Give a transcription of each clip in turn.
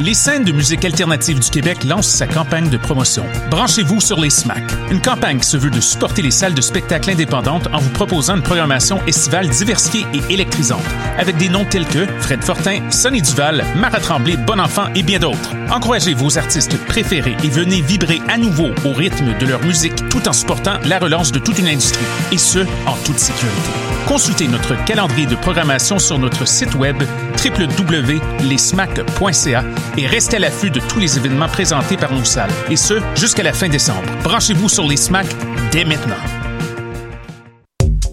Les scènes de musique alternative du Québec lancent sa campagne de promotion. Branchez-vous sur les SMAC, une campagne qui se veut de supporter les salles de spectacle indépendantes en vous proposant une programmation estivale diversifiée et électrisante, avec des noms tels que Fred Fortin, Sonny Duval, Marat Tremblay, Bon Enfant et bien d'autres. Encouragez vos artistes préférés et venez vibrer à nouveau au rythme de leur musique tout en supportant la relance de toute une industrie, et ce, en toute sécurité. Consultez notre calendrier de programmation sur notre site web www.lesmac.ca et restez à l'affût de tous les événements présentés par nos salles, et ce, jusqu'à la fin décembre. Branchez-vous sur les SMAC dès maintenant.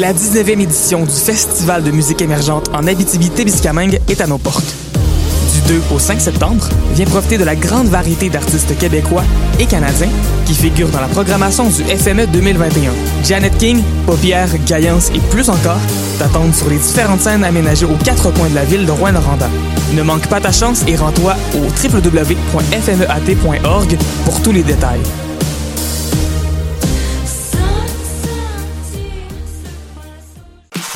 La 19e édition du Festival de musique émergente en Abitibi-Témiscamingue est à nos portes. Du 2 au 5 septembre, viens profiter de la grande variété d'artistes québécois et canadiens qui figurent dans la programmation du FME 2021. Janet King, Paupière, Gaillance et plus encore t'attendent sur les différentes scènes aménagées aux quatre coins de la ville de Rouen-Noranda. Ne manque pas ta chance et rends-toi au www.fmeat.org pour tous les détails.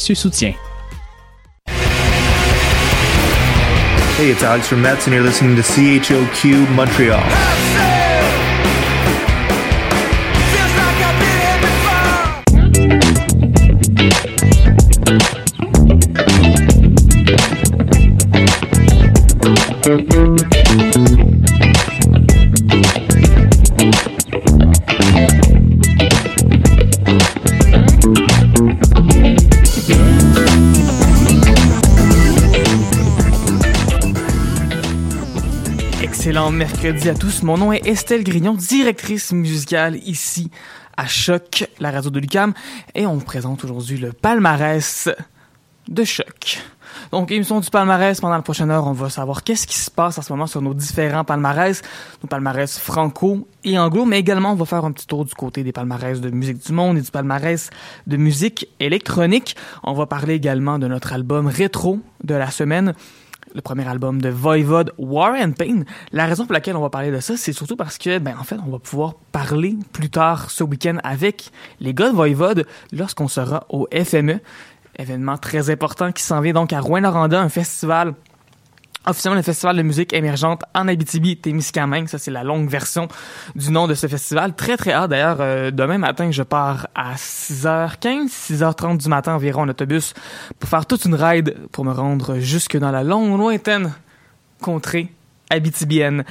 soutien. Hey, it's Alex from Mets, and you're listening to CHOQ Montreal. Excellent mercredi à tous. Mon nom est Estelle Grignon, directrice musicale ici à Choc, la radio de Lucam, et on vous présente aujourd'hui le palmarès de Choc. Donc, émission du palmarès, pendant la prochaine heure, on va savoir qu'est-ce qui se passe en ce moment sur nos différents palmarès, nos palmarès franco et anglo, mais également on va faire un petit tour du côté des palmarès de musique du monde et du palmarès de musique électronique. On va parler également de notre album rétro de la semaine le premier album de Voivod, War and Pain. La raison pour laquelle on va parler de ça, c'est surtout parce que, ben, en fait, on va pouvoir parler plus tard ce week-end avec les gars de Voivod lorsqu'on sera au FME. Événement très important qui s'en vient donc à Rouen-Noranda, un festival officiellement le festival de musique émergente en Abitibi-Témiscamingue. Ça, c'est la longue version du nom de ce festival. Très, très hâte. D'ailleurs, euh, demain matin, je pars à 6h15, 6h30 du matin environ en autobus pour faire toute une ride pour me rendre jusque dans la longue, lointaine contrée abitibienne.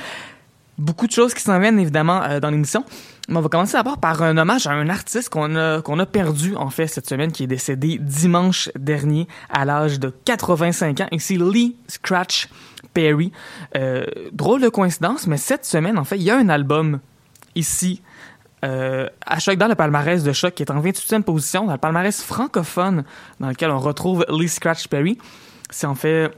Beaucoup de choses qui s'en viennent, évidemment, euh, dans l'émission. Mais on va commencer d'abord par un hommage à un artiste qu'on a, qu'on a perdu, en fait, cette semaine, qui est décédé dimanche dernier à l'âge de 85 ans. Ici, Lee Scratch Perry. Euh, drôle de coïncidence, mais cette semaine, en fait, il y a un album ici euh, à Choc dans le palmarès de Choc qui est en 28e position dans le palmarès francophone dans lequel on retrouve Lee Scratch Perry. C'est en fait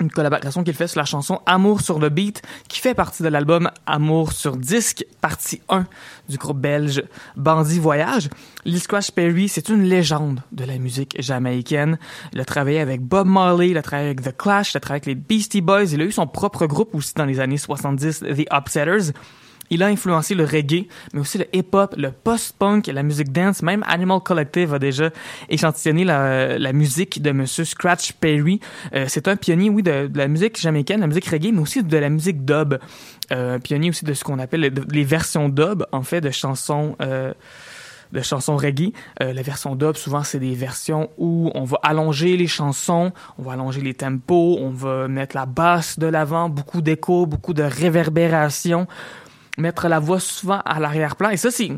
une collaboration qu'il fait sur la chanson Amour sur le beat, qui fait partie de l'album Amour sur disque, partie 1 du groupe belge Bandit Voyage. Lee Scratch Perry, c'est une légende de la musique jamaïcaine. Il a travaillé avec Bob Marley, il a travaillé avec The Clash, il a travaillé avec les Beastie Boys, il a eu son propre groupe aussi dans les années 70, The Upsetters. Il a influencé le reggae, mais aussi le hip-hop, le post-punk, la musique dance. Même Animal Collective a déjà échantillonné la, la musique de Monsieur Scratch Perry. Euh, c'est un pionnier, oui, de, la musique jamaïcaine, de la musique reggae, mais aussi de la musique dub. Euh, pionnier aussi de ce qu'on appelle les, les, versions dub, en fait, de chansons... Euh, de chansons reggae. Euh, la version dub, souvent, c'est des versions où on va allonger les chansons, on va allonger les tempos, on va mettre la basse de l'avant, beaucoup d'écho, beaucoup de réverbération, mettre la voix souvent à l'arrière-plan. Et ça, c'est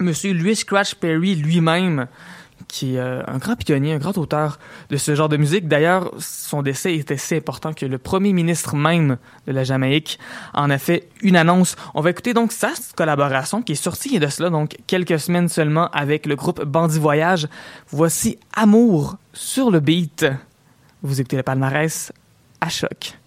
Monsieur Louis Scratch Perry lui-même qui est euh, un grand pionnier, un grand auteur de ce genre de musique. D'ailleurs, son décès était si important que le premier ministre même de la Jamaïque en a fait une annonce. On va écouter donc sa collaboration qui est sortie de cela donc quelques semaines seulement avec le groupe Bandit Voyage. Voici Amour sur le beat. Vous écoutez le palmarès à choc.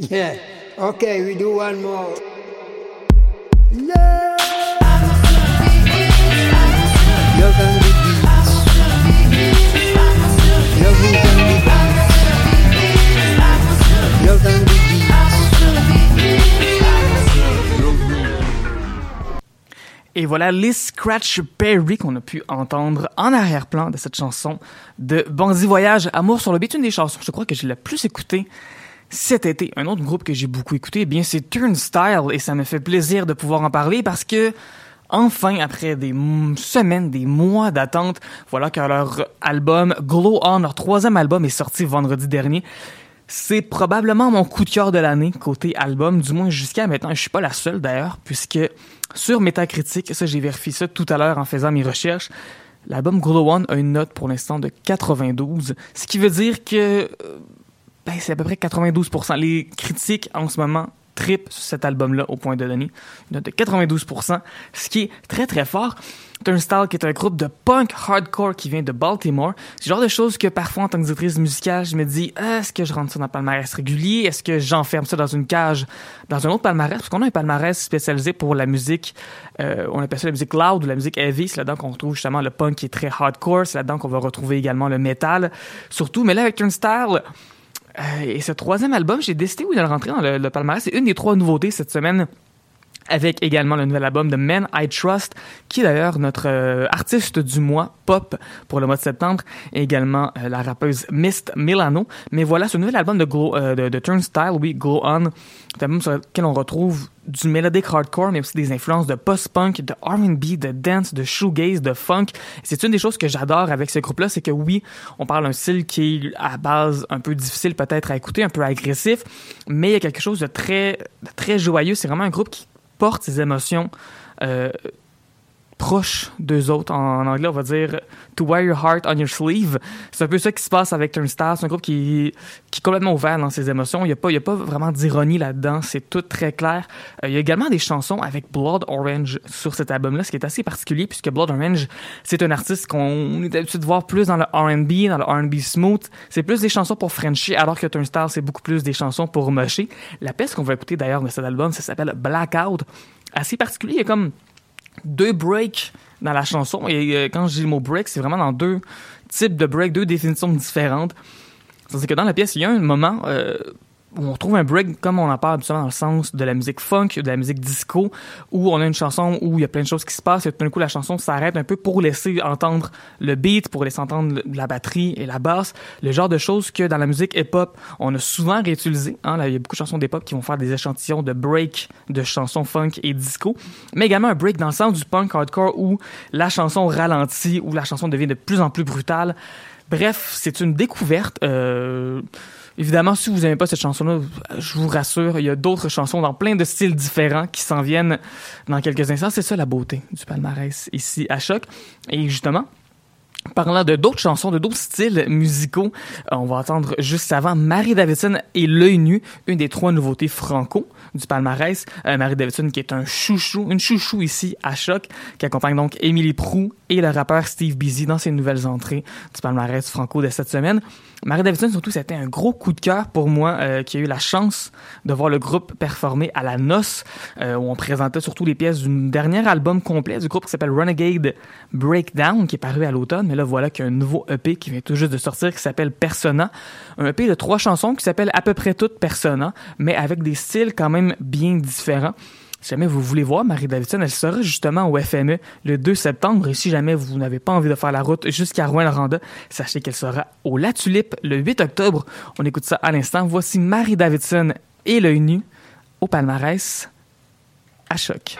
Et voilà les Scratch Perry qu'on a pu entendre en arrière-plan de cette chanson de Bandit Voyage, Amour sur le beat, une des chansons, je crois que j'ai la plus écoutée cet été. Un autre groupe que j'ai beaucoup écouté, eh bien c'est Turnstile et ça me fait plaisir de pouvoir en parler parce que Enfin, après des semaines, des mois d'attente, voilà que leur album Glow On, leur troisième album, est sorti vendredi dernier. C'est probablement mon coup de cœur de l'année côté album, du moins jusqu'à maintenant. Je suis pas la seule d'ailleurs, puisque sur Metacritic, ça j'ai vérifié ça tout à l'heure en faisant mes recherches, l'album Glow On a une note pour l'instant de 92, ce qui veut dire que euh, c'est à peu près 92%. Les critiques en ce moment trip sur cet album-là au point de donner une note de 92%, ce qui est très très fort. Turnstile, qui est un groupe de punk hardcore qui vient de Baltimore. C'est le genre de choses que parfois, en tant que directrice musicale, je me dis, est-ce que je rentre ça dans le palmarès régulier? Est-ce que j'enferme ça dans une cage, dans un autre palmarès? Parce qu'on a un palmarès spécialisé pour la musique, euh, on appelle ça la musique loud ou la musique heavy. C'est là-dedans qu'on retrouve justement le punk qui est très hardcore. C'est là-dedans qu'on va retrouver également le metal. Surtout, mais là, avec Turnstile, et ce troisième album, j'ai décidé oui, de le rentrer dans le, palmarès. C'est une des trois nouveautés cette semaine avec également le nouvel album de Men I Trust, qui est d'ailleurs notre euh, artiste du mois pop pour le mois de septembre, et également euh, la rappeuse Mist Milano. Mais voilà, ce nouvel album de, Glow, de, de, Turnstile, oui, Glow On, un album sur lequel on retrouve du melodic hardcore, mais aussi des influences de post-punk, de R&B, de dance, de shoegaze, de funk. C'est une des choses que j'adore avec ce groupe-là, c'est que oui, on parle d'un style qui est à base un peu difficile peut-être à écouter, un peu agressif, mais il y a quelque chose de très, très joyeux. C'est vraiment un groupe qui porte ses émotions euh, proche d'eux autres. En, anglais, on va dire to wear your heart on your sleeve. C'est un peu ça qui se passe avec Turnstile. C'est un groupe qui, qui est complètement ouvert dans ses émotions. Il n'y a, pas, a pas vraiment d'ironie là-dedans. C'est tout très clair. Euh, il y a également des chansons avec Blood Orange sur cet album-là, ce qui est assez particulier puisque Blood Orange, c'est un artiste qu'on est habitué de voir plus dans le R&B, dans le R&B smooth. C'est plus des chansons pour Frenchie, alors que Turnstile, c'est beaucoup plus des chansons pour mocher. La pièce qu'on va écouter d'ailleurs de cet album, ça s'appelle Blackout. Assez particulier. Il y a comme deux breaks dans la chanson. Et euh, quand dis le mot break, c'est vraiment dans deux types de break, deux définitions différentes. C'est que dans la pièce, il y a un moment euh, on trouve un break comme on en parle habituellement dans le sens de la musique funk, de la musique disco, où on a une chanson où il y a plein de choses qui se passent et tout d'un coup la chanson s'arrête un peu pour laisser entendre le beat, pour laisser entendre la batterie et la basse, le genre de choses que dans la musique hip-hop on a souvent réutilisé. Hein, il y a beaucoup de chansons d'hip-hop qui vont faire des échantillons de break de chansons funk et disco, mais également un break dans le sens du punk hardcore où la chanson ralentit, où la chanson devient de plus en plus brutale. Bref, c'est une découverte. Euh, Évidemment, si vous n'aimez pas cette chanson-là, je vous rassure, il y a d'autres chansons dans plein de styles différents qui s'en viennent dans quelques instants. C'est ça la beauté du palmarès ici à Choc. Et justement, Parlant de d'autres chansons, de d'autres styles musicaux, euh, on va entendre juste avant Marie Davidson et L'œil nu, une des trois nouveautés franco du palmarès. Euh, Marie Davidson qui est un chouchou, une chouchou ici à Choc, qui accompagne donc Émilie Prou et le rappeur Steve Busy dans ses nouvelles entrées du palmarès franco de cette semaine. Marie Davidson, surtout, c'était un gros coup de cœur pour moi, euh, qui a eu la chance de voir le groupe performer à la noce, euh, où on présentait surtout les pièces d'un dernier album complet du groupe qui s'appelle Renegade Breakdown, qui est paru à l'automne. Mais là, voilà qu'il y a un nouveau EP qui vient tout juste de sortir, qui s'appelle Persona. Un EP de trois chansons qui s'appelle à peu près toutes Persona, mais avec des styles quand même bien différents. Si jamais vous voulez voir Marie Davidson, elle sera justement au FME le 2 septembre. Et si jamais vous n'avez pas envie de faire la route jusqu'à Rouen-Randa, sachez qu'elle sera au La Tulipe le 8 octobre. On écoute ça à l'instant. Voici Marie Davidson et l'œil nu au palmarès à choc.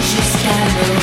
jusqu'à l'eau.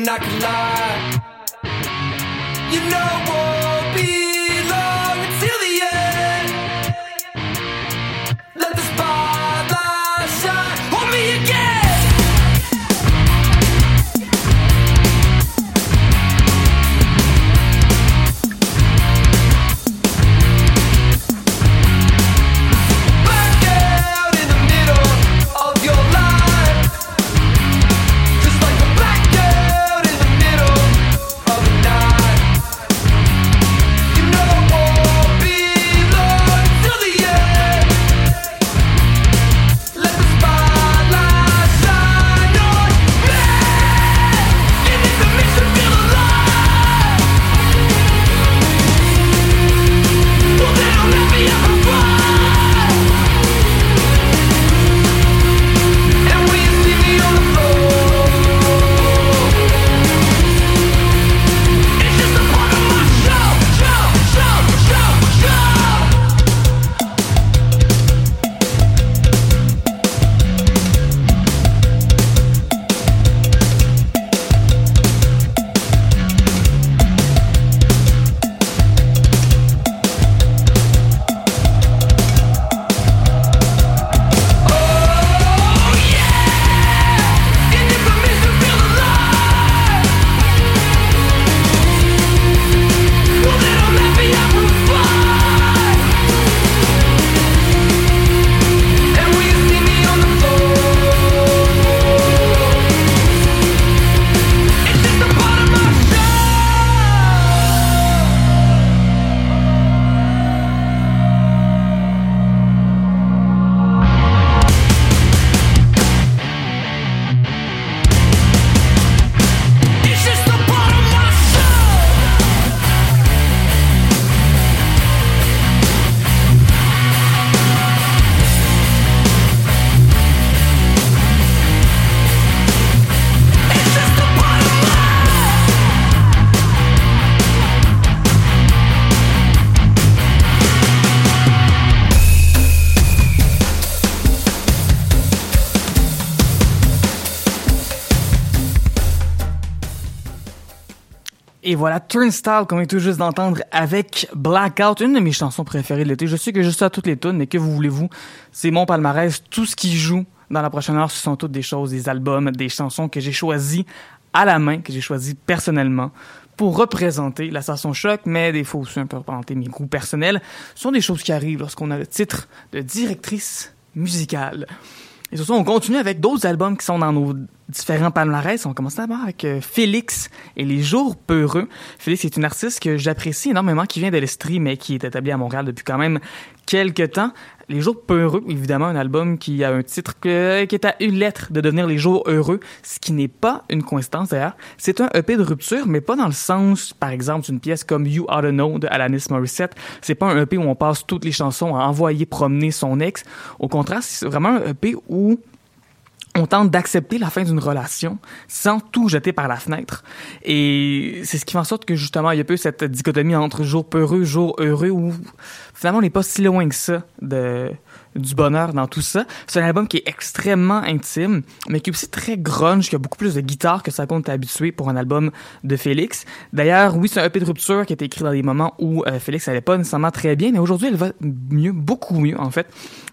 And I can lie. You know I voilà Turnstile qu'on est tout juste d'entendre avec Blackout, une de mes chansons préférées de l'été. Je sais que je sais à toutes les tunes, mais que vous voulez-vous, c'est mon palmarès. Tout ce qui joue dans la prochaine heure, ce sont toutes des choses, des albums, des chansons que j'ai choisies à la main, que j'ai choisies personnellement pour représenter la station choc, mais des fois aussi un peu représenter mes goûts personnels. Ce sont des choses qui arrivent lorsqu'on a le titre de directrice musicale. Et surtout, on continue avec d'autres albums qui sont dans nos différents palmarès. On commence d'abord avec euh, Félix et Les Jours Peureux. Félix est une artiste que j'apprécie énormément, qui vient de l'Estrie, mais qui est établie à Montréal depuis quand même quelques temps. Les Jours Peureux, évidemment, un album qui a un titre qui est à une lettre de devenir Les Jours Heureux, ce qui n'est pas une coïncidence d'ailleurs. C'est un EP de rupture, mais pas dans le sens, par exemple, d'une pièce comme You Ought to Know de Alanis Morissette. C'est pas un EP où on passe toutes les chansons à envoyer promener son ex. Au contraire, c'est vraiment un EP où on tente d'accepter la fin d'une relation sans tout jeter par la fenêtre. Et c'est ce qui fait en sorte que justement, il y a peu cette dichotomie entre jour peureux, jour heureux, où finalement, on n'est pas si loin que ça de, du bonheur dans tout ça. C'est un album qui est extrêmement intime, mais qui est aussi très grunge, qui a beaucoup plus de guitare que ça compte habitué pour un album de Félix. D'ailleurs, oui, c'est un EP de rupture qui a été écrit dans des moments où euh, Félix allait pas nécessairement très bien, mais aujourd'hui, elle va mieux, beaucoup mieux, en fait.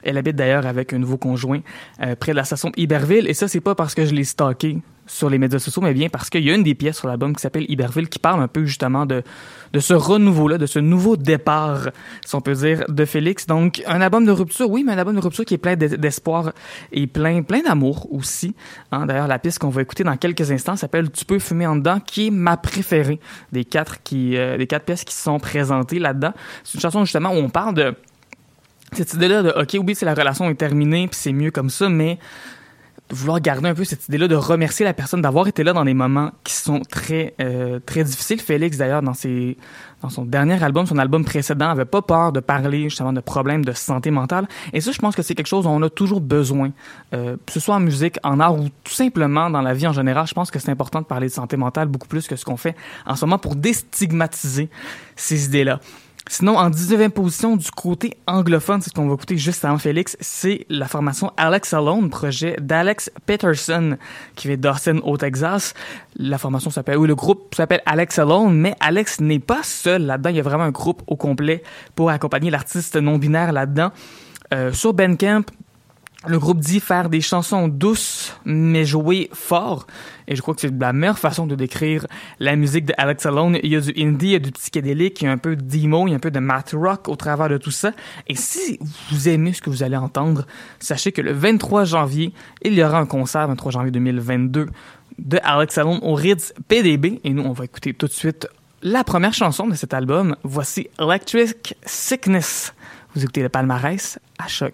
Elle habite d'ailleurs avec un nouveau conjoint euh, près de la station Iberville, et ça, c'est pas parce que je l'ai stalké sur les médias sociaux, mais bien parce qu'il y a une des pièces sur l'album qui s'appelle Iberville qui parle un peu justement de, de ce renouveau-là, de ce nouveau départ, si on peut dire, de Félix. Donc, un album de rupture, oui, mais un album de rupture qui est plein d'e- d'espoir et plein, plein d'amour aussi. Hein, D'ailleurs, la piste qu'on va écouter dans quelques instants s'appelle Tu peux fumer en dedans, qui est ma préférée des quatre, qui, euh, des quatre pièces qui sont présentées là-dedans. C'est une chanson justement où on parle de cette idée-là de OK, oui, c'est la relation est terminée, puis c'est mieux comme ça, mais vouloir garder un peu cette idée-là de remercier la personne d'avoir été là dans des moments qui sont très euh, très difficiles. Félix d'ailleurs dans ses dans son dernier album, son album précédent, avait pas peur de parler justement de problèmes de santé mentale. Et ça, je pense que c'est quelque chose dont on a toujours besoin, euh, que ce soit en musique, en art ou tout simplement dans la vie en général. Je pense que c'est important de parler de santé mentale beaucoup plus que ce qu'on fait en ce moment pour déstigmatiser ces idées-là. Sinon, en 19e position du côté anglophone, c'est ce qu'on va écouter juste avant Félix, c'est la formation Alex Alone, projet d'Alex Peterson, qui vient d'Austin au Texas. La formation s'appelle, oui, le groupe s'appelle Alex Alone, mais Alex n'est pas seul là-dedans. Il y a vraiment un groupe au complet pour accompagner l'artiste non-binaire là-dedans. Euh, sur Bandcamp, le groupe dit faire des chansons douces, mais jouer fort. Et je crois que c'est la meilleure façon de décrire la musique de Alex Alone. Il y a du indie, il y a du psychédélique, il y a un peu d'emo, il y a un peu de math rock au travers de tout ça. Et si vous aimez ce que vous allez entendre, sachez que le 23 janvier, il y aura un concert, 23 janvier 2022, de Alex Alone au Ritz PDB. Et nous, on va écouter tout de suite la première chanson de cet album. Voici Electric Sickness. Vous écoutez le palmarès à choc.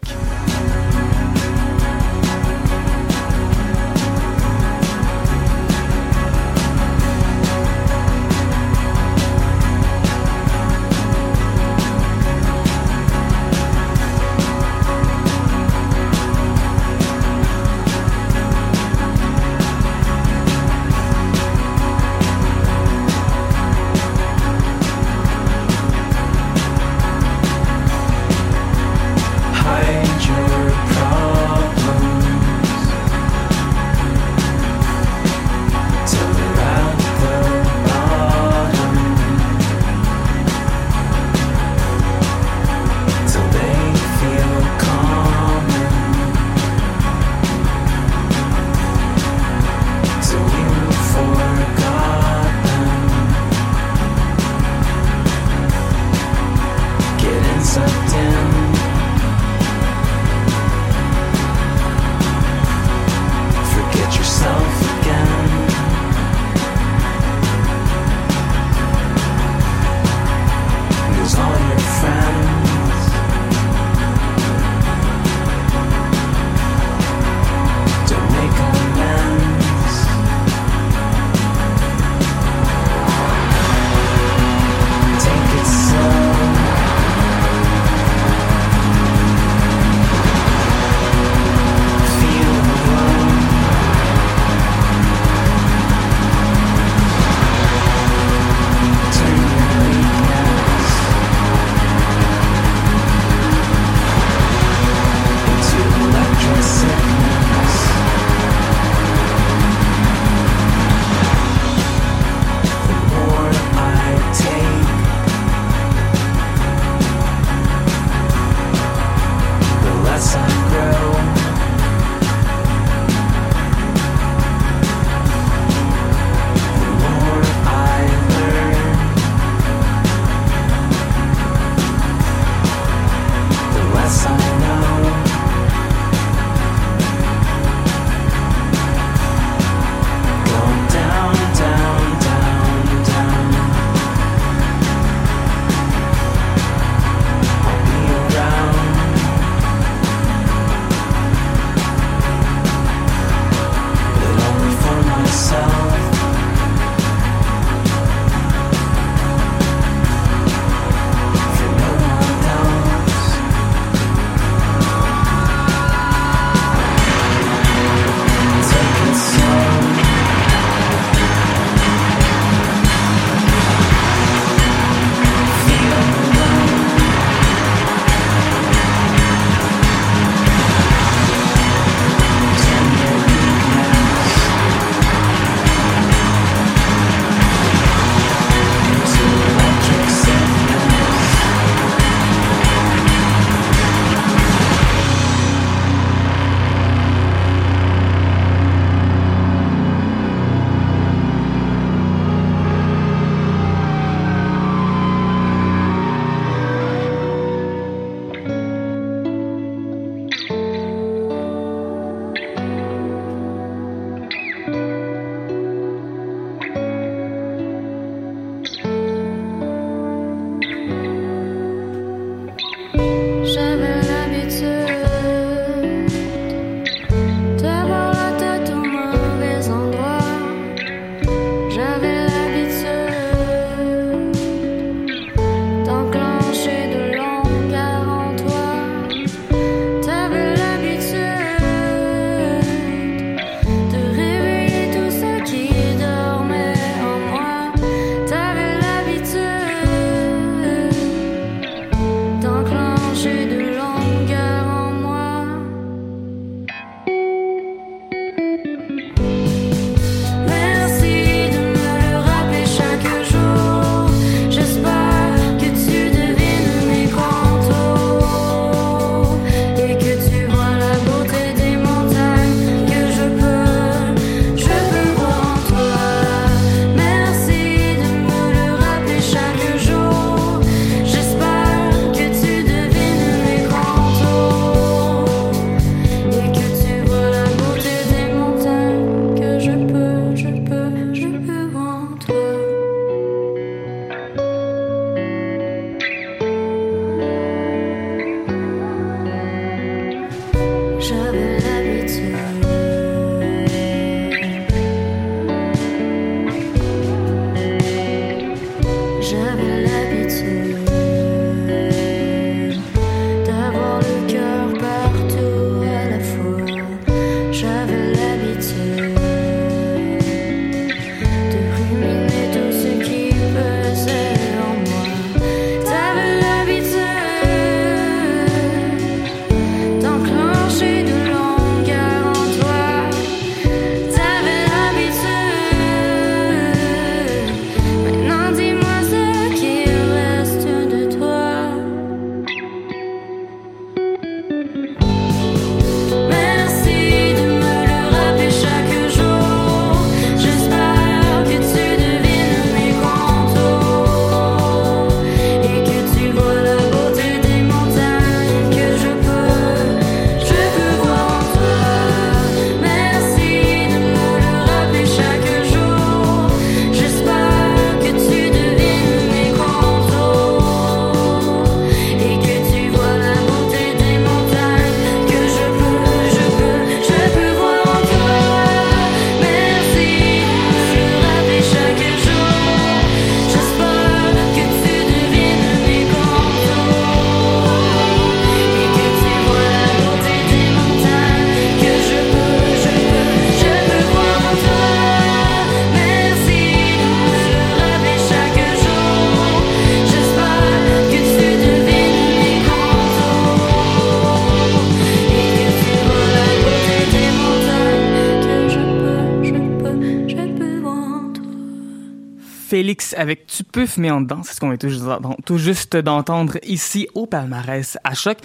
Avec Tu peux fumer en dedans. C'est ce qu'on est tout juste, d'entendre ici au palmarès à choc.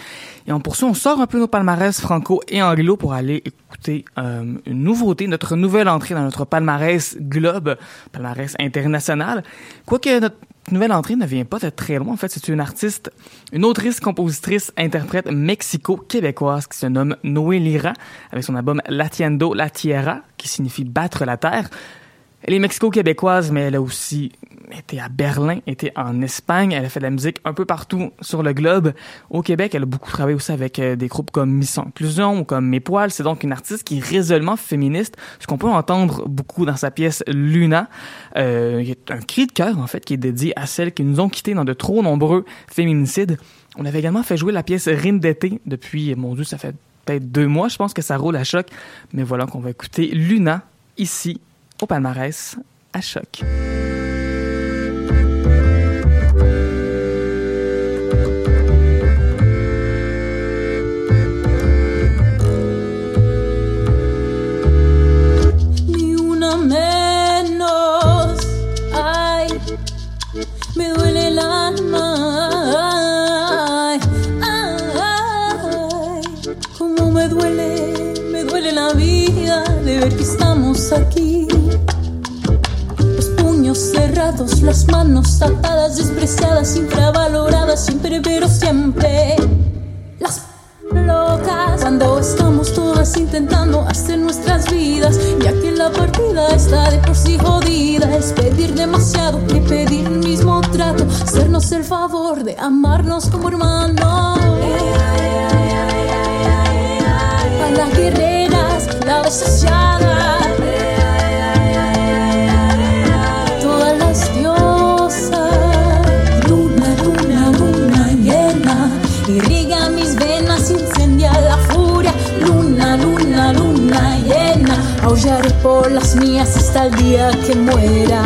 Et on poursuit, on sort un peu nos palmarès franco et anglo pour aller écouter euh, une nouveauté, notre nouvelle entrée dans notre palmarès globe, palmarès international. Quoique notre nouvelle entrée ne vient pas de très loin. En fait, c'est une artiste, une autrice, compositrice, interprète mexico-québécoise qui se nomme Noé Lira avec son album Latiendo La Tierra qui signifie battre la terre. Elle est mexico-québécoise, mais elle a aussi été à Berlin, été en Espagne. Elle a fait de la musique un peu partout sur le globe. Au Québec, elle a beaucoup travaillé aussi avec euh, des groupes comme Miss Inclusion ou comme Mes Poils. C'est donc une artiste qui est résolument féministe, ce qu'on peut entendre beaucoup dans sa pièce Luna. Euh, il y a un cri de cœur, en fait, qui est dédié à celles qui nous ont quittés dans de trop nombreux féminicides. On avait également fait jouer la pièce Rime d'été depuis, mon Dieu, ça fait peut-être deux mois. Je pense que ça roule à choc. Mais voilà qu'on va écouter Luna ici au palmarès à choc. De ver que estamos aquí. Los puños cerrados, las manos atadas, despreciadas, infravaloradas, siempre, pero siempre. Las locas cuando estamos todas intentando hacer nuestras vidas ya que la partida está de por sí jodida es pedir demasiado que pedir el mismo trato hacernos el favor de amarnos como hermanos a las guerreras la desasiada todas las diosas luna luna luna llena irriga mis venas incendia la furia luna luna luna llena aullaré por las mías hasta el día que muera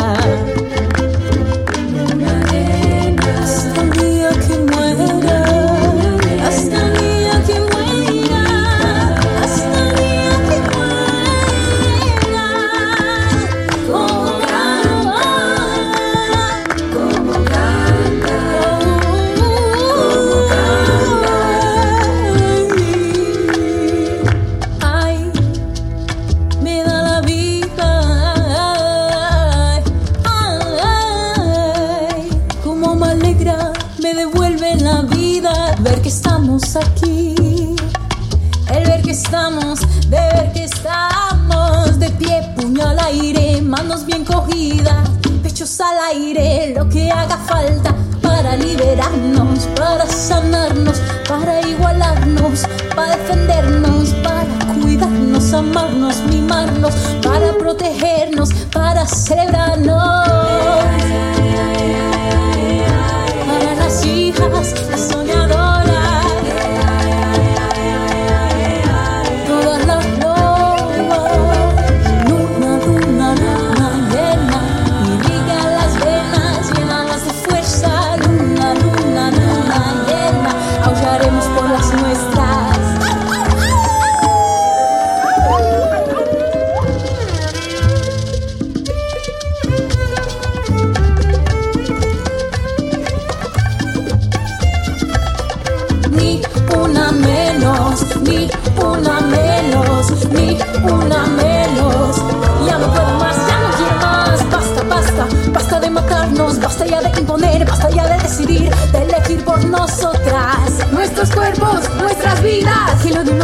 al aire, lo que haga falta para liberarnos, para sanarnos, para igualarnos, para defendernos, para cuidarnos, amarnos, mimarnos, para protegernos, para celebrarnos.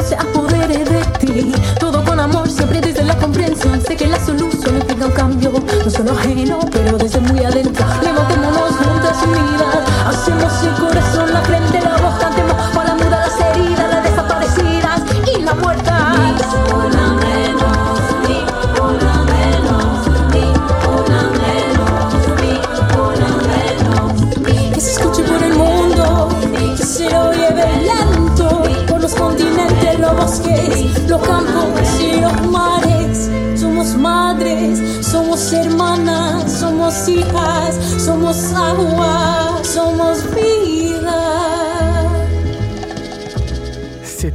Se apodere de ti. Todo con amor, siempre desde la comprensión. Sé que la solución implica un cambio, no solo ajeno, pero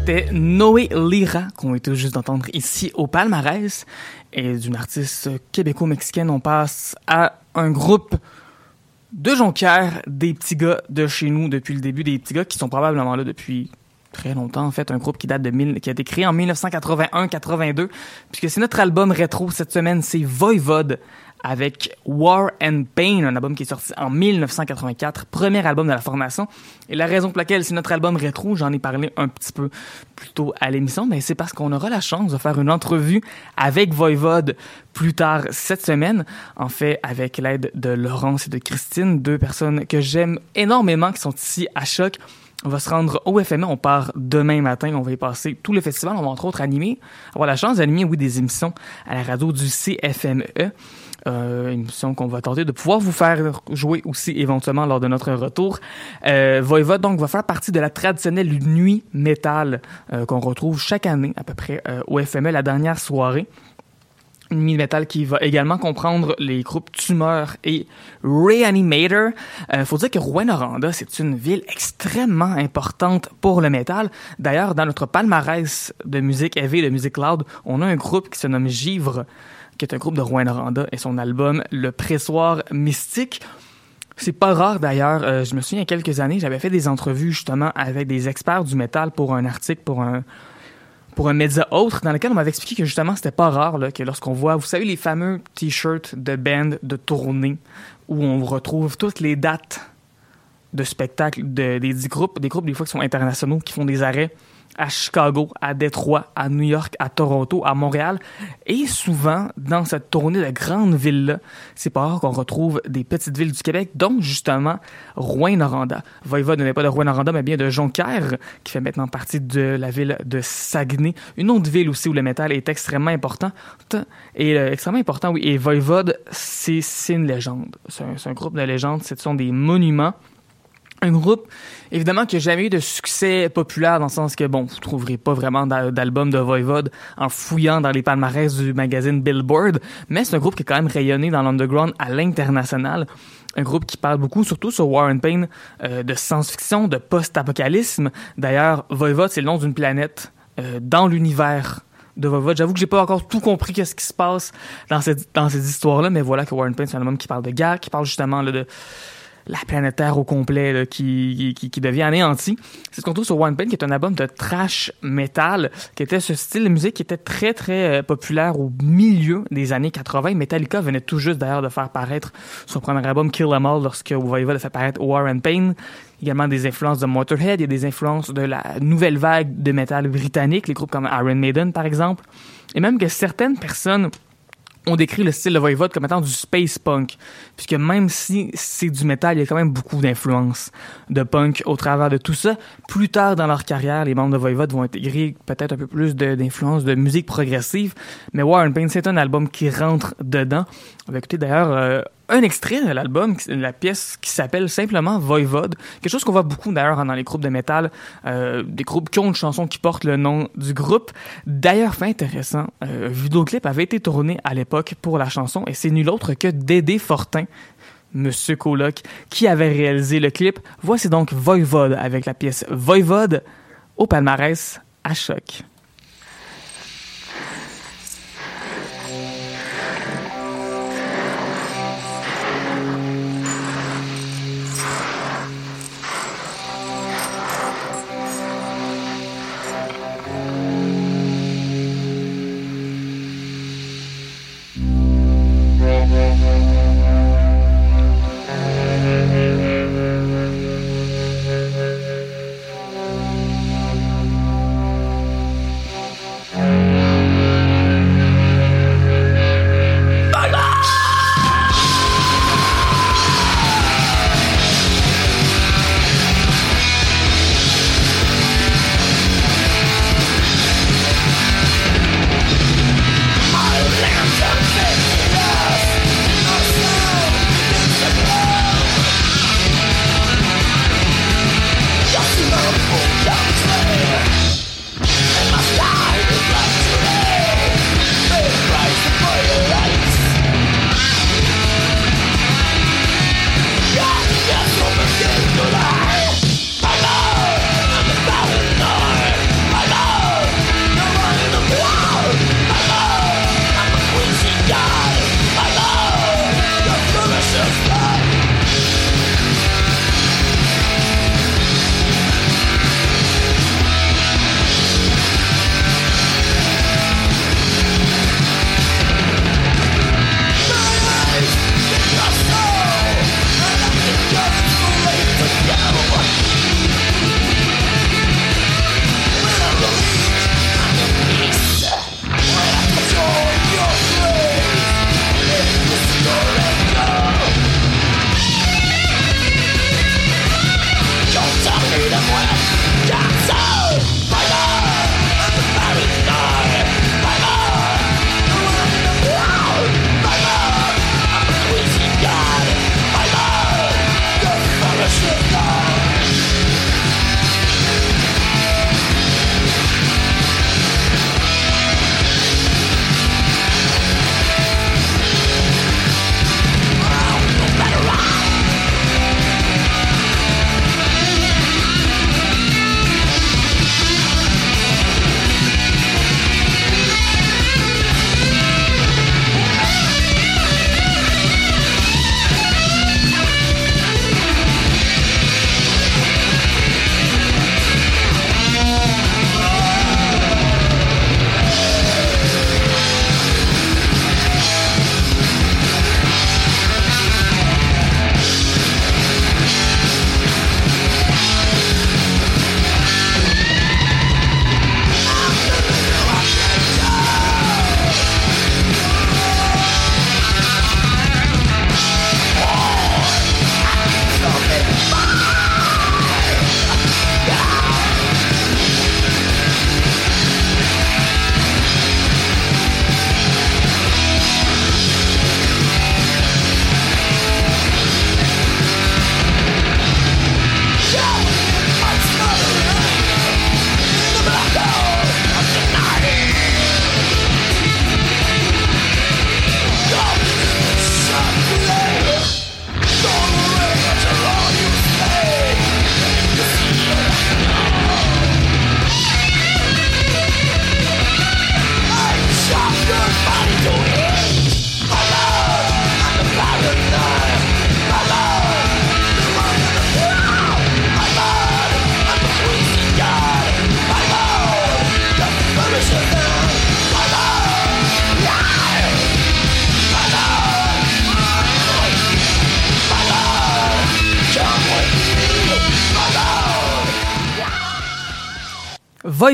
C'était Noé Lira qu'on vient tout juste d'entendre ici au palmarès. Et d'une artiste québéco-mexicaine, on passe à un groupe de Jonquière, des petits gars de chez nous depuis le début, des petits gars qui sont probablement là depuis très longtemps en fait, un groupe qui date de mille, qui a été créé en 1981-82, puisque c'est notre album rétro cette semaine, c'est Voivode avec War and Pain, un album qui est sorti en 1984, premier album de la formation. Et la raison pour laquelle c'est notre album rétro, j'en ai parlé un petit peu plus tôt à l'émission, mais c'est parce qu'on aura la chance de faire une entrevue avec Voivode plus tard cette semaine, en fait avec l'aide de Laurence et de Christine, deux personnes que j'aime énormément qui sont ici à Choc. On va se rendre au FME, on part demain matin, on va y passer tout le festival, on va entre autres animer, avoir la chance d'animer, oui, des émissions à la radio du CFME. Euh, émission qu'on va tenter de pouvoir vous faire jouer aussi éventuellement lors de notre retour. Euh, Voivode donc va faire partie de la traditionnelle nuit métal euh, qu'on retrouve chaque année à peu près euh, au FME, la dernière soirée. Une nuit métal qui va également comprendre les groupes Tumeur et Reanimator. Euh, faut dire que Rouen-Noranda, c'est une ville extrêmement importante pour le métal. D'ailleurs, dans notre palmarès de musique heavy, de musique loud, on a un groupe qui se nomme Givre, qui est un groupe de Rouen-Noranda, et son album Le Pressoir Mystique. C'est pas rare d'ailleurs. Euh, je me souviens il y a quelques années, j'avais fait des entrevues justement avec des experts du métal pour un article, pour un pour un média autre, dans lequel on m'avait expliqué que justement c'était pas rare que lorsqu'on voit, vous savez les fameux t-shirts de band de tournée où on retrouve toutes les dates de spectacles de, des dix groupes, des groupes des fois qui sont internationaux, qui font des arrêts à Chicago, à Détroit, à New York, à Toronto, à Montréal. Et souvent, dans cette tournée de grandes villes-là, c'est pas rare qu'on retrouve des petites villes du Québec, dont justement Rouen-Noranda. Voivode n'est pas de Rouen-Noranda, mais bien de Jonquière, qui fait maintenant partie de la ville de Saguenay. Une autre ville aussi où le métal est extrêmement important. Et euh, extrêmement important, oui. Et Voivode, c'est une légende. C'est un, un groupe de légendes. Ce sont des monuments. Un groupe, évidemment, qui n'a jamais eu de succès populaire dans le sens que, bon, vous trouverez pas vraiment d'a- d'album de Voivode en fouillant dans les palmarès du magazine Billboard, mais c'est un groupe qui est quand même rayonné dans l'underground à l'international. Un groupe qui parle beaucoup, surtout sur War and Pain, euh, de science-fiction, de post-apocalypse. D'ailleurs, Voivode, c'est le nom d'une planète euh, dans l'univers de Voivode. J'avoue que j'ai pas encore tout compris qu'est-ce qui se passe dans cette, dans ces histoires-là, mais voilà que War and Pain, c'est un album qui parle de guerre, qui parle justement de la planète Terre au complet qui, qui, qui devient anéantie. C'est ce qu'on trouve sur One Pain, qui est un album de trash metal, qui était ce style de musique qui était très très euh, populaire au milieu des années 80. Metallica venait tout juste d'ailleurs de faire paraître son premier album Kill 'Em All lorsque Voivode a fait paraître War and Pain. Également des influences de Motorhead, il y a des influences de la nouvelle vague de métal britannique, les groupes comme Iron Maiden par exemple. Et même que certaines personnes on décrit le style de Voivode comme étant du space punk, puisque même si c'est du métal, il y a quand même beaucoup d'influence de punk au travers de tout ça. Plus tard dans leur carrière, les membres de Voivode vont intégrer peut-être un peu plus de- d'influence de, musique progressive, mais War and Pain, c'est un album qui rentre dedans. On va écouter d'ailleurs euh, un extrait de l'album, la pièce qui s'appelle simplement Voivode, quelque chose qu'on voit beaucoup d'ailleurs dans les groupes de métal, euh, des groupes qui ont une chanson qui porte le nom du groupe. D'ailleurs, fait intéressant, euh, un avait été tourné à l'époque pour la chanson et c'est nul autre que Dédé Fortin, Monsieur Coloc, qui avait réalisé le clip. Voici donc Voivode avec la pièce Voivode au palmarès à choc.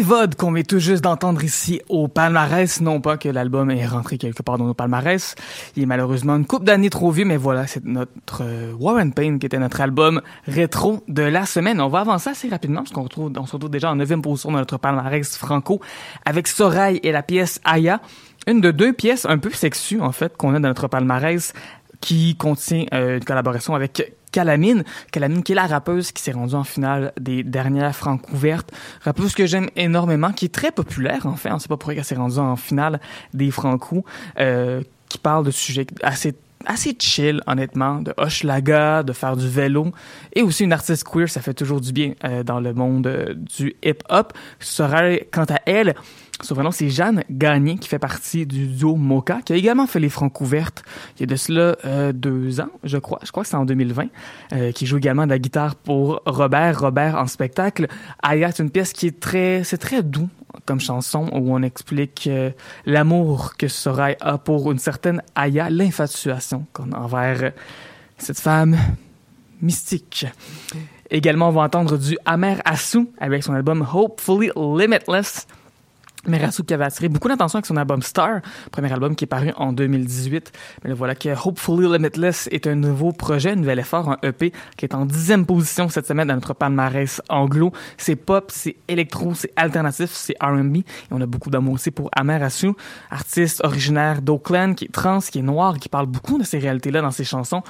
Voivode qu'on vient tout juste d'entendre ici au palmarès, non pas que l'album est rentré quelque part dans nos palmarès, il est malheureusement une coupe d'années trop vieux, mais voilà, c'est notre euh, Warren Payne qui était notre album rétro de la semaine. On va avancer assez rapidement parce qu'on retrouve, on se retrouve déjà en neuvième position de notre palmarès franco avec Sorail et la pièce Aya, une de deux pièces un peu sexues en fait qu'on a dans notre palmarès qui contient euh, une collaboration avec Calamine. Calamine qui est la rappeuse qui s'est rendue en finale des dernières Francouvertes. Rappeuse que j'aime énormément, qui est très populaire en fait. On sait pas pourquoi elle s'est rendue en finale des Franco, euh, qui parle de sujets assez assez chill, honnêtement, de Hochelaga, de faire du vélo, et aussi une artiste queer, ça fait toujours du bien euh, dans le monde euh, du hip-hop. Soraya, quant à elle, son vrai nom, c'est Jeanne Gagné, qui fait partie du duo Mocha, qui a également fait les francs couvertes il y a de cela euh, deux ans, je crois. Je crois que c'est en 2020, euh, qui joue également de la guitare pour Robert. Robert en spectacle. Aya, c'est une pièce qui est très, c'est très doux comme chanson où on explique euh, l'amour que Soraya a pour une certaine Aya, l'infatuation qu'on a envers cette femme mystique. Également, on va entendre du Amer Assou avec son album Hopefully Limitless. Merasu qui avait attiré beaucoup d'attention avec son album Star, premier album qui est paru en 2018. Mais là, voilà que Hopefully Limitless est un nouveau projet, un nouvel effort, un EP qui est en dixième position cette semaine dans notre palmarès anglo. C'est pop, c'est électro, c'est alternatif, c'est R&B. Et on a beaucoup d'amour aussi pour Amer Assou, artiste originaire d'Oakland, qui est trans, qui est noir, qui parle beaucoup de ces réalités-là dans ses chansons.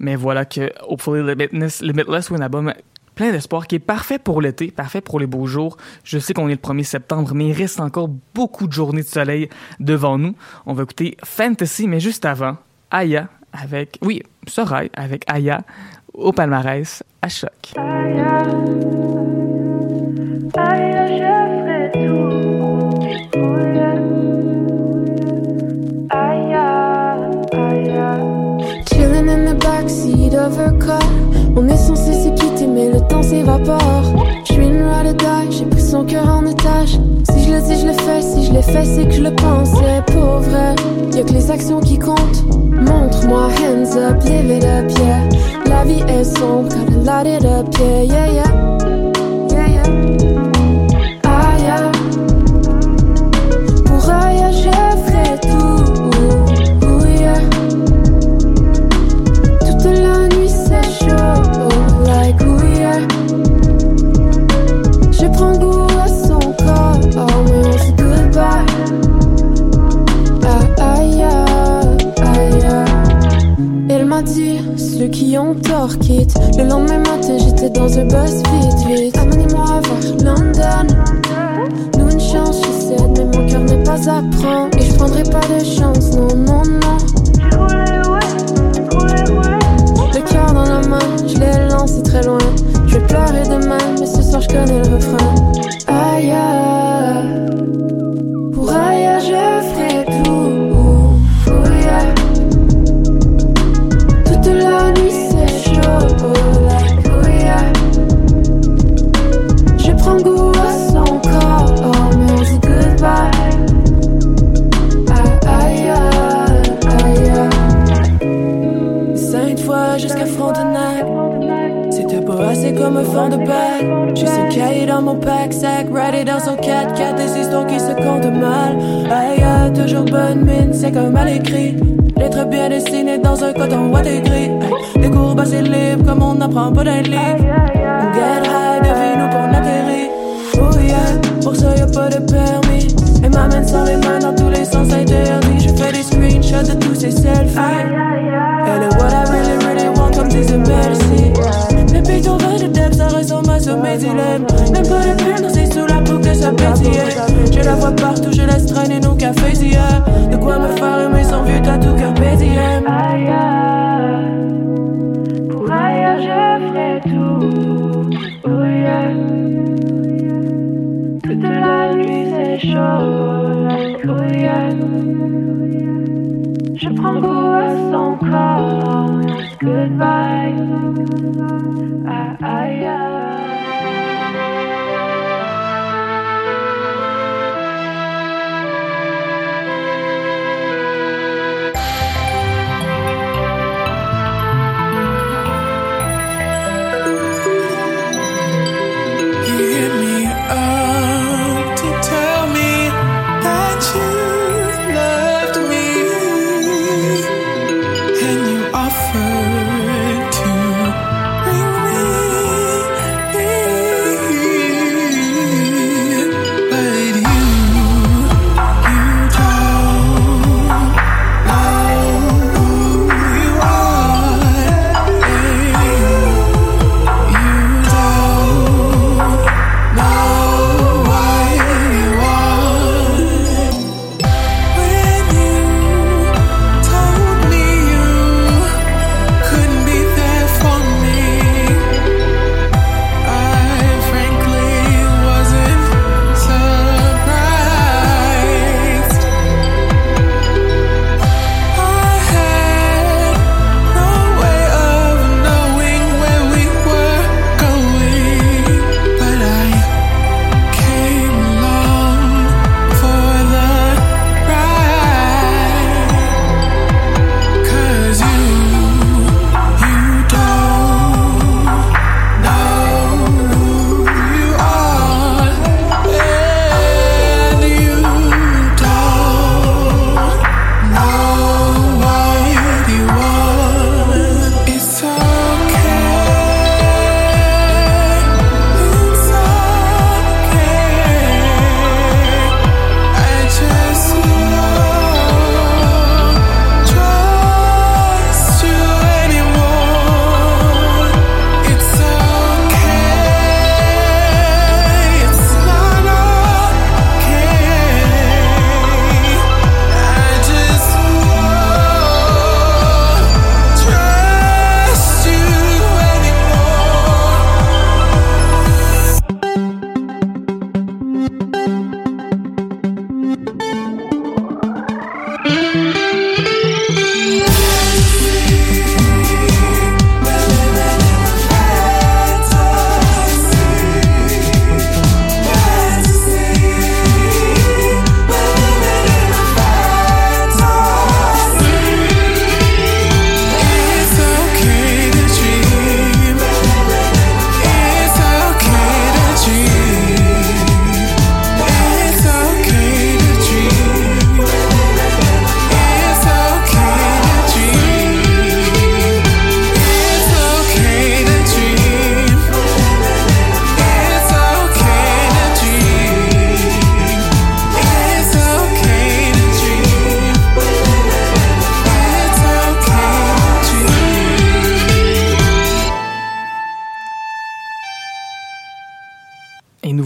Mais voilà que Hopefully Limitless, Limitless ou un album plein d'espoir, qui est parfait pour l'été, parfait pour les beaux jours. Je sais qu'on est le 1er septembre, mais il reste encore beaucoup de journées de soleil devant nous. On va écouter Fantasy, mais juste avant, Aya avec, oui, Sorail avec Aya au palmarès à choc. Chilling in the backseat of her car. Je suis une ride j'ai pris son cœur en étage. Si je le dis, je le fais, si je le fais, c'est que je le pense. C'est pour vrai, y'a que les actions qui comptent. Montre-moi, hands up, live it up, yeah. La vie est sombre, gotta light it up, yeah, yeah. Yeah, Le lendemain matin j'étais dans un bus vite vite. Dans son 4 des histoires qui se comptent mal. Aïe, aïe, toujours bonne mine, c'est comme à l'écrit. Lettres bien dessinées dans un coton ouaté gris. Les courbes assez libres comme on n'apprend pas d'un livre. Get high, traîner nos cafés hier. De quoi me faire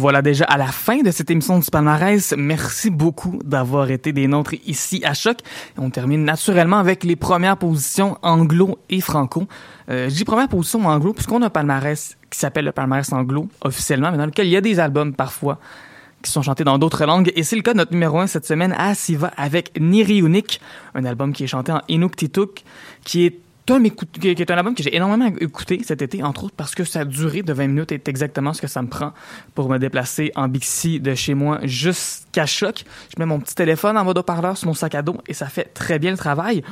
voilà déjà à la fin de cette émission du palmarès. Merci beaucoup d'avoir été des nôtres ici à Choc. On termine naturellement avec les premières positions anglo et franco. Euh, je dis première position anglo puisqu'on a un palmarès qui s'appelle le palmarès anglo officiellement, mais dans lequel il y a des albums parfois qui sont chantés dans d'autres langues. Et c'est le cas de notre numéro 1 cette semaine à Siva avec Niri un album qui est chanté en Inuktitut, qui est un, écoute- qui est un album que j'ai énormément écouté cet été, entre autres parce que sa durée de 20 minutes est exactement ce que ça me prend pour me déplacer en Bixi de chez moi jusqu'à Choc. Je mets mon petit téléphone en mode haut-parleur sur mon sac à dos et ça fait très bien le travail.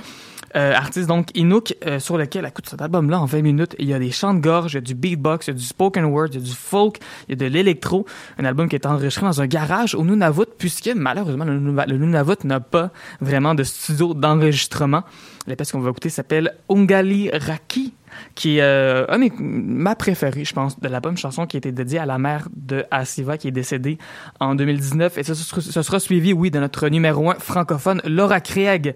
Euh, artiste donc Inuk, euh, sur lequel, écoute, cet album-là, en 20 minutes, il y a des chants de gorge, il y a du beatbox, il y a du spoken word, il y a du folk, il y a de l'électro. Un album qui est enregistré dans un garage au Nunavut, puisque malheureusement, le, Nunavut n'a pas vraiment de studio d'enregistrement. La pièce qu'on va écouter s'appelle Ungali Raki, qui est euh, un ma préférée, je pense, de l'album, chanson qui a été dédiée à la mère de Asiva, qui est décédée en 2019. Et ce sera, suivi, oui, de notre numéro un francophone, Laura Craig.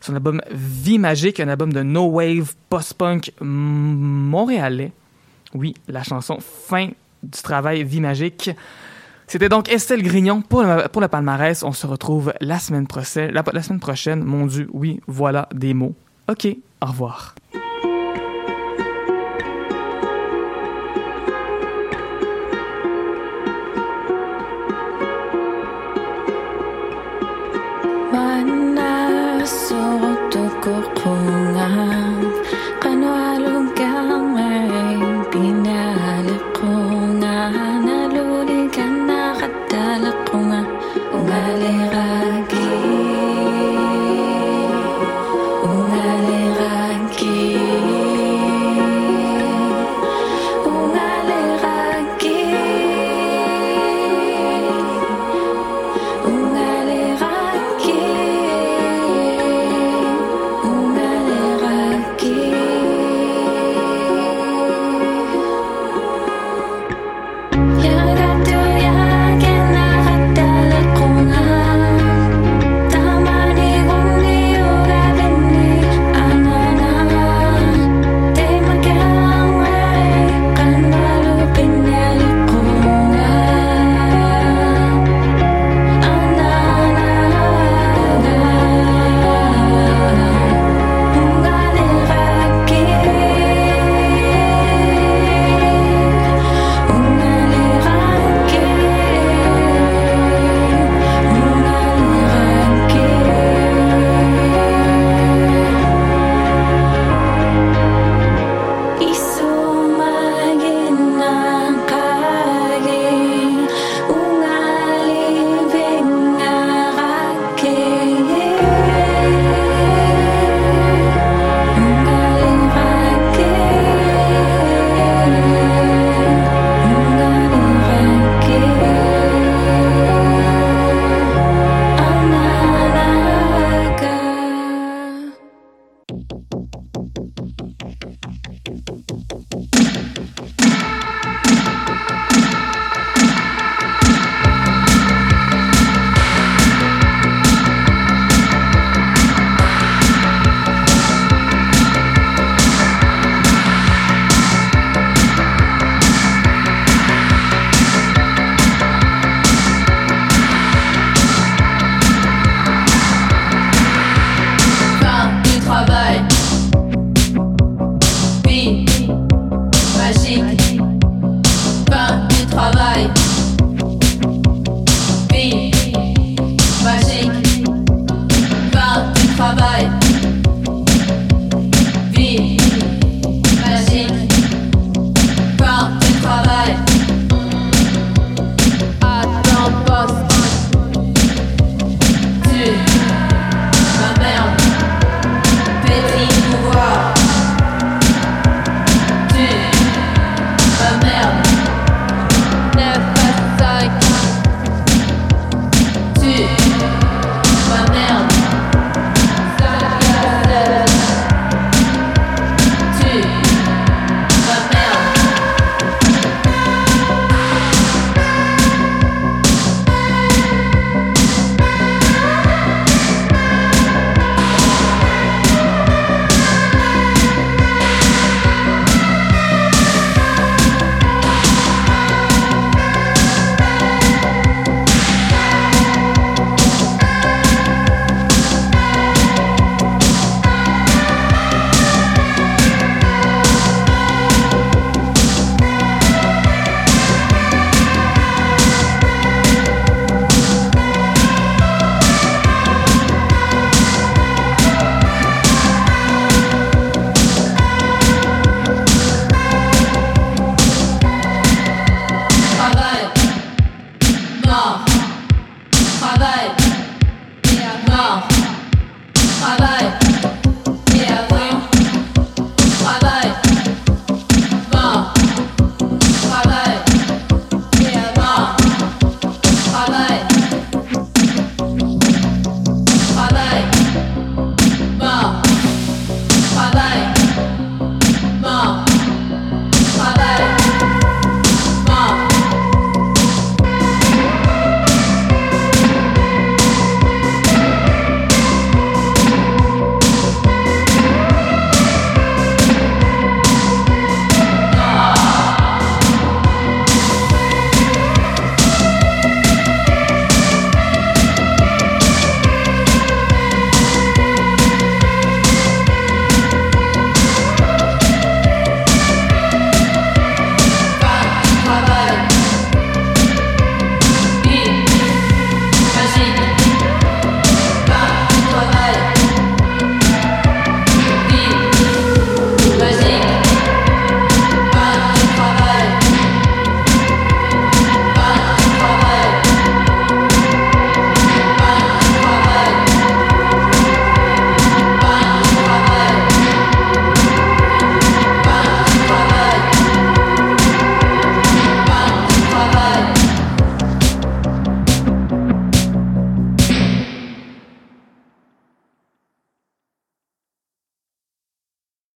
Son album Vie Magique, un album de no wave post-punk montréalais. Oui, la chanson Fin du travail Vie Magique. C'était donc Estelle Grignon pour le, pour le palmarès. On se retrouve la semaine prochaine. La semaine prochaine, mon Dieu, oui, voilà des mots. OK, au revoir. kepungan